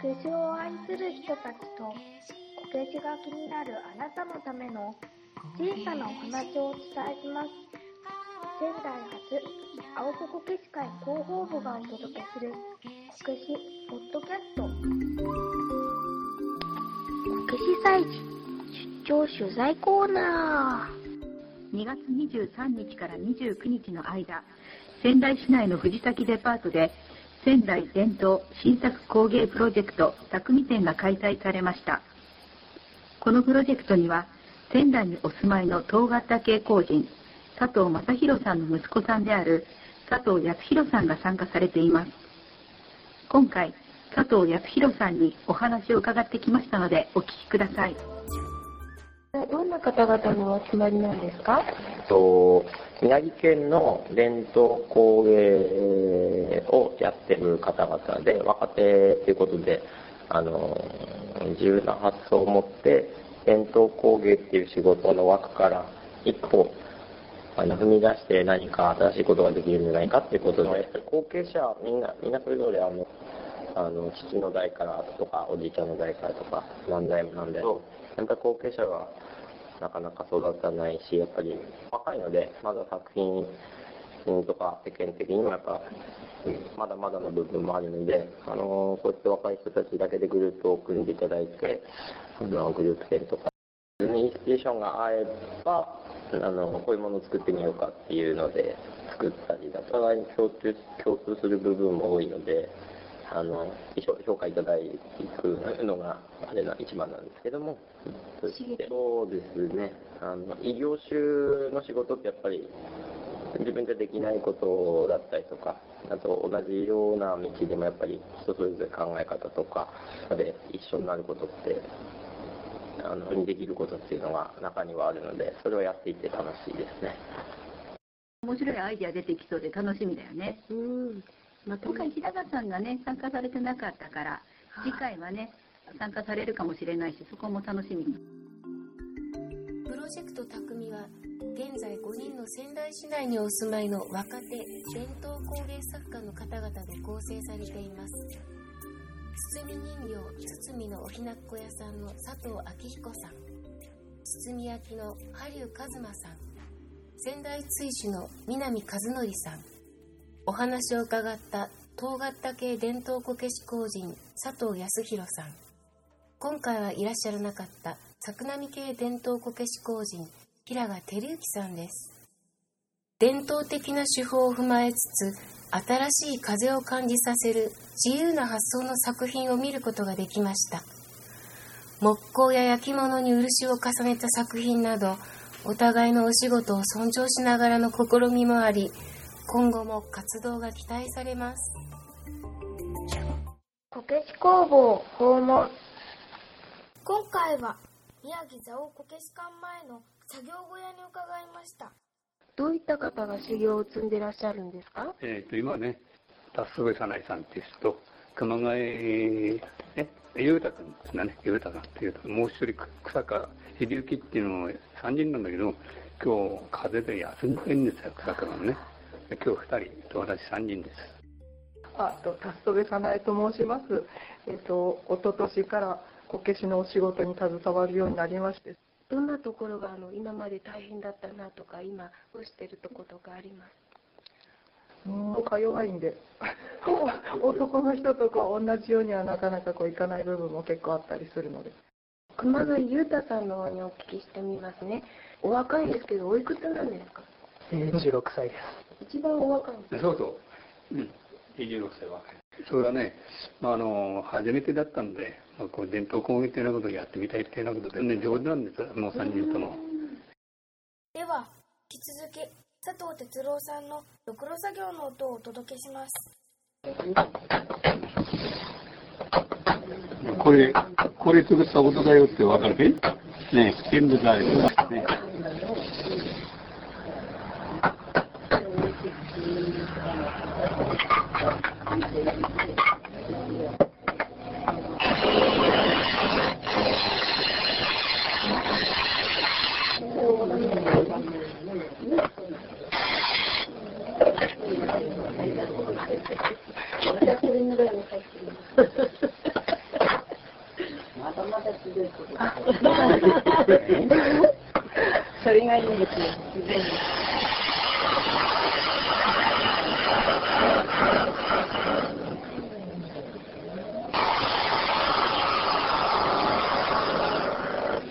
こけしを愛する人たちとこけしが気になるあなたのための小さなお話をお伝えします。仙台初青子こけし会広報部がお届けするこけしポッドキャスト。こけし祭事出張取材コーナー。2月23日から29日の間仙台市内の藤崎デパートで仙台伝統新作工芸プロジェクト匠展が開催されました。このプロジェクトには仙台にお住まいの東型系工人佐藤正宏さんの息子さんである佐藤康弘さんが参加されています。今回佐藤康弘さんにお話を伺ってきましたのでお聞きください。どんな方々のお集まりなんですか？と宮城県の伝統工芸をやってる方々で若手ということであの自由な発想を持って伝統工芸っていう仕事の枠から一歩あの踏み出して何か新しいことができるんじゃないかっていうことでやっぱり後継者みんなみんなそれぞれあのあの父の代からとかおじいちゃんの代からとか何代もなんでやっぱ後継者がなかなか育たないしやっぱり若いのでまだ作品とか世間的にもやっぱまだまだの部分もあるので、あのこうやって若い人たちだけでグループを組んでいただいてあのグループ展とかインスピレーションが合えばあのこういうものを作ってみようかっていうので作ったりだと互いに共通共通する部分も多いのであの評価いただくのがあれな一番なんですけども。そうですね。あの異業種の仕事ってやっぱり自分じゃできないことだったりとかあと同じような道でもやっぱり人それぞれ考え方とかで一緒になることってあのにできることっていうのが中にはあるのでそれをやっていて楽しいですね。面白いアイデア出てきそうで楽しみだよね。うん。まあ、今回平田さんがね参加されてなかったから次回はね参加されるかもしれないしそこも楽しみプロジェクト匠は現在5人の仙台市内にお住まいの若手伝統工芸作家の方々で構成されています。包み人形包のおひなっこ屋さんの佐藤明彦さん。包み焼きの羽生一馬さん。仙台追試の南和則さん。お話を伺った東型系伝統こけし工人佐藤康弘さん。今回はいらっしゃらなかった作並系伝統こけし工人平賀照之さんです。伝統的な手法を踏まえつつ新しい風を感じさせる自由な発想の作品を見ることができました。木工や焼き物に漆を重ねた作品などお互いのお仕事を尊重しながらの試みもあり今後も活動が期待されます。こけし工房訪問。今回は宮城蔵王こけし館前の作業小屋に伺いましたどういった方が修行を積んでいらっしゃるんですか？えっ、ー、と今ね達部早苗さんっていう人と熊谷ね裕太君ですね裕太さんっていうともう一人草川秀幸っていうのを3人なんだけど今日風邪で休んでるんですよ草川のね今日2人と私3人です。あと達戸早苗と申します。えっと一昨年からこけしのお仕事に携わるようになりまして。どんなところがあの今まで大変だったなとか今どうしてるとことかあります？うんか弱いんで 男の人とか同じようにはなかなかこういかない部分も結構あったりするので熊谷裕太さんの方にお聞きしてみますねお若いですけどおいくつなんですか？26歳です一番お若いそうそう。うん。26歳若い。それはね、まあ、あの、初めてだったんで、まあ、こう伝統工芸的なことをやってみたいっていうようなことで、ね、上手なんですもう3人とも。では、引き続き、佐藤哲郎さんのろくろ作業の音をお届けします。これ、これ作った音だよってわかる？けね全部だよ。ね。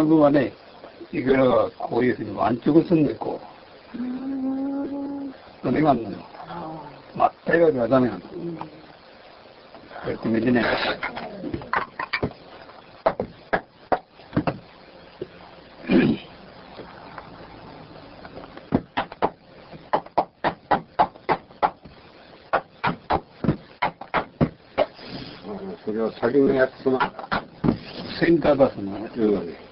多分はね、いくらがこういうふうに湾直すんで、こう。それがあるのよ。真っ平らではダメなの。こうやって見てね。それは先のやつな。センターバスのうん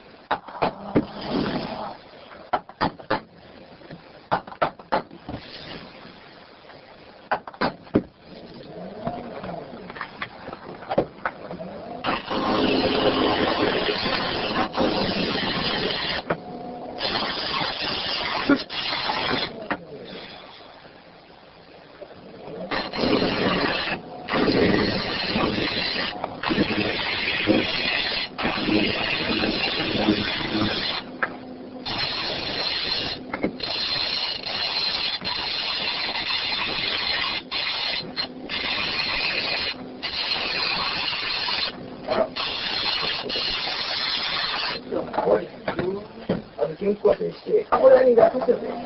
やつ。う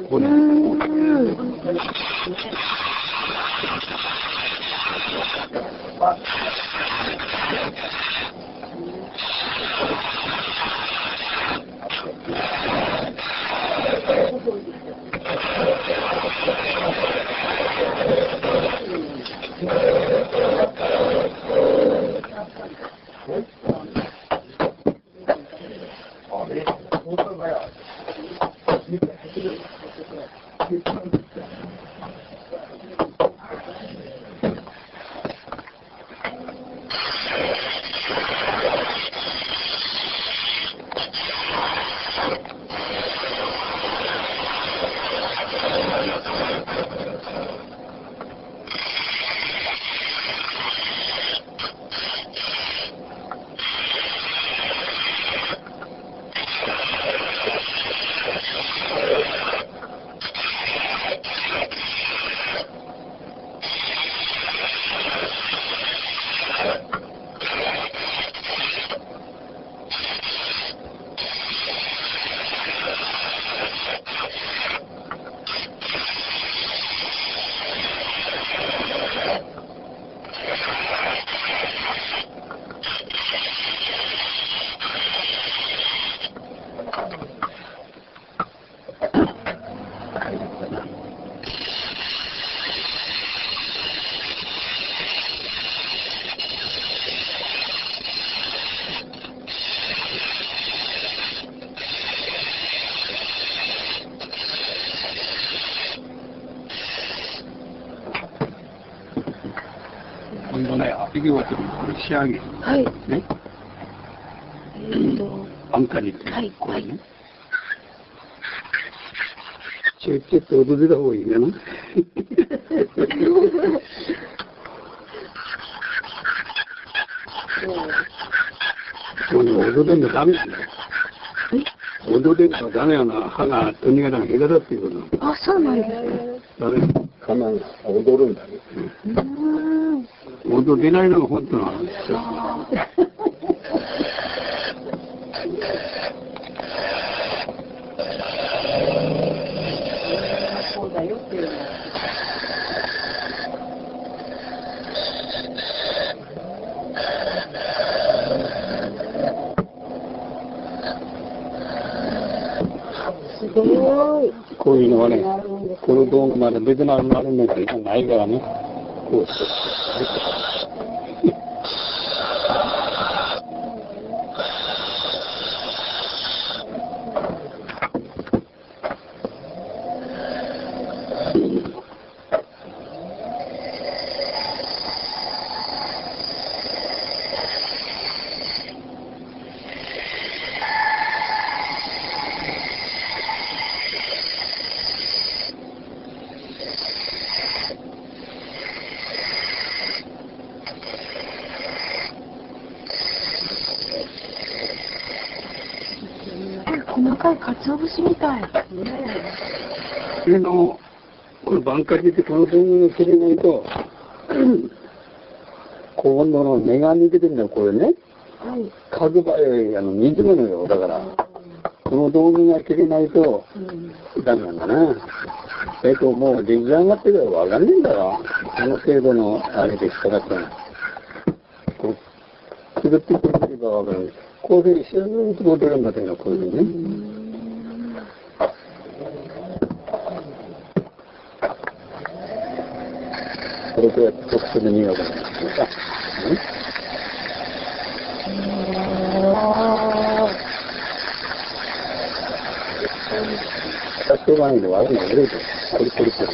ん。これ。今度ね、アピギをこれ仕上げ。はい。ね。えーと、アンカにって、はいこれね。ちょちょっと踊れた方がいいかな。そうね踊れんのダメなんだよ。踊れんのダメやな。歯がとにかく下手だっていうこと。あ、そうなんですダメ。かなり踊るんだ。ね。うーん。踊れないのが本当なんですよ。こういうのはね、この道具まで別なのあるんだけど、ないからね。こうして。かい鰹節みたい。それの、このバンカリでこの動画が切れないと、今度の根が抜けてるんだよ、これね。はい。角ばえ、あの、水物よ、だから。この道具が切れないと、ダメなんだな。えっと、もう出来上がってからわかんねえんだよ。この程度のあれでしたかったら。こう、くるってくれればわかる。こういうふうにずーっと戻るんだけど、こういうふうにね。これとやって特殊で磨くんです。か。100万円で悪いの悪いと。これこれこれ。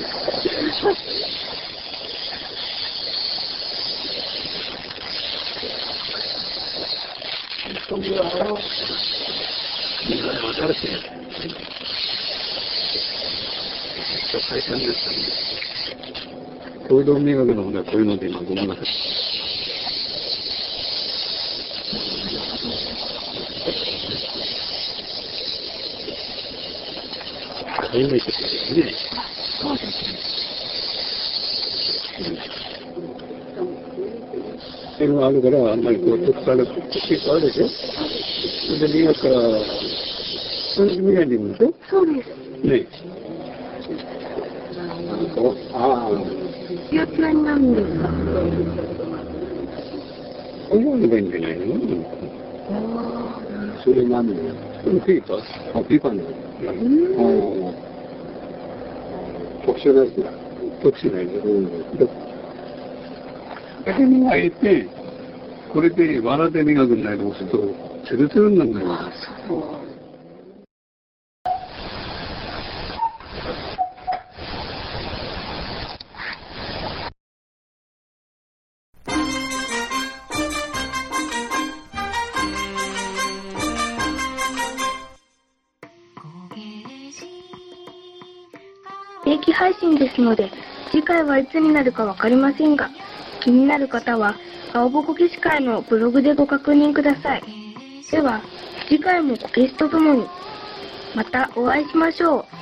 共同迷惑の方がこういうので今ごめんなさい。買い抜いててね。そうですね。っていうのがあるから、あんまりこう、特化の結構あるでしょそれで磨く？から、それで磨いてるんでしょそうです。ねおああ、ツヤツヤになるんです。かこういうのがいいん。じゃないのそれ何それピーパーあ、ピーパーね。うん。特殊なやつだ。特殊なやつ。うん。だけ磨いて、これで藁で磨くん。だけど、そうすると、ツルツルになるん。だよ。定期配信ですので、次回はいつになるかわかりませんが、気になる方は、青ぼこけし会のブログでご確認ください。では、次回もこけしとともに、またお会いしましょう。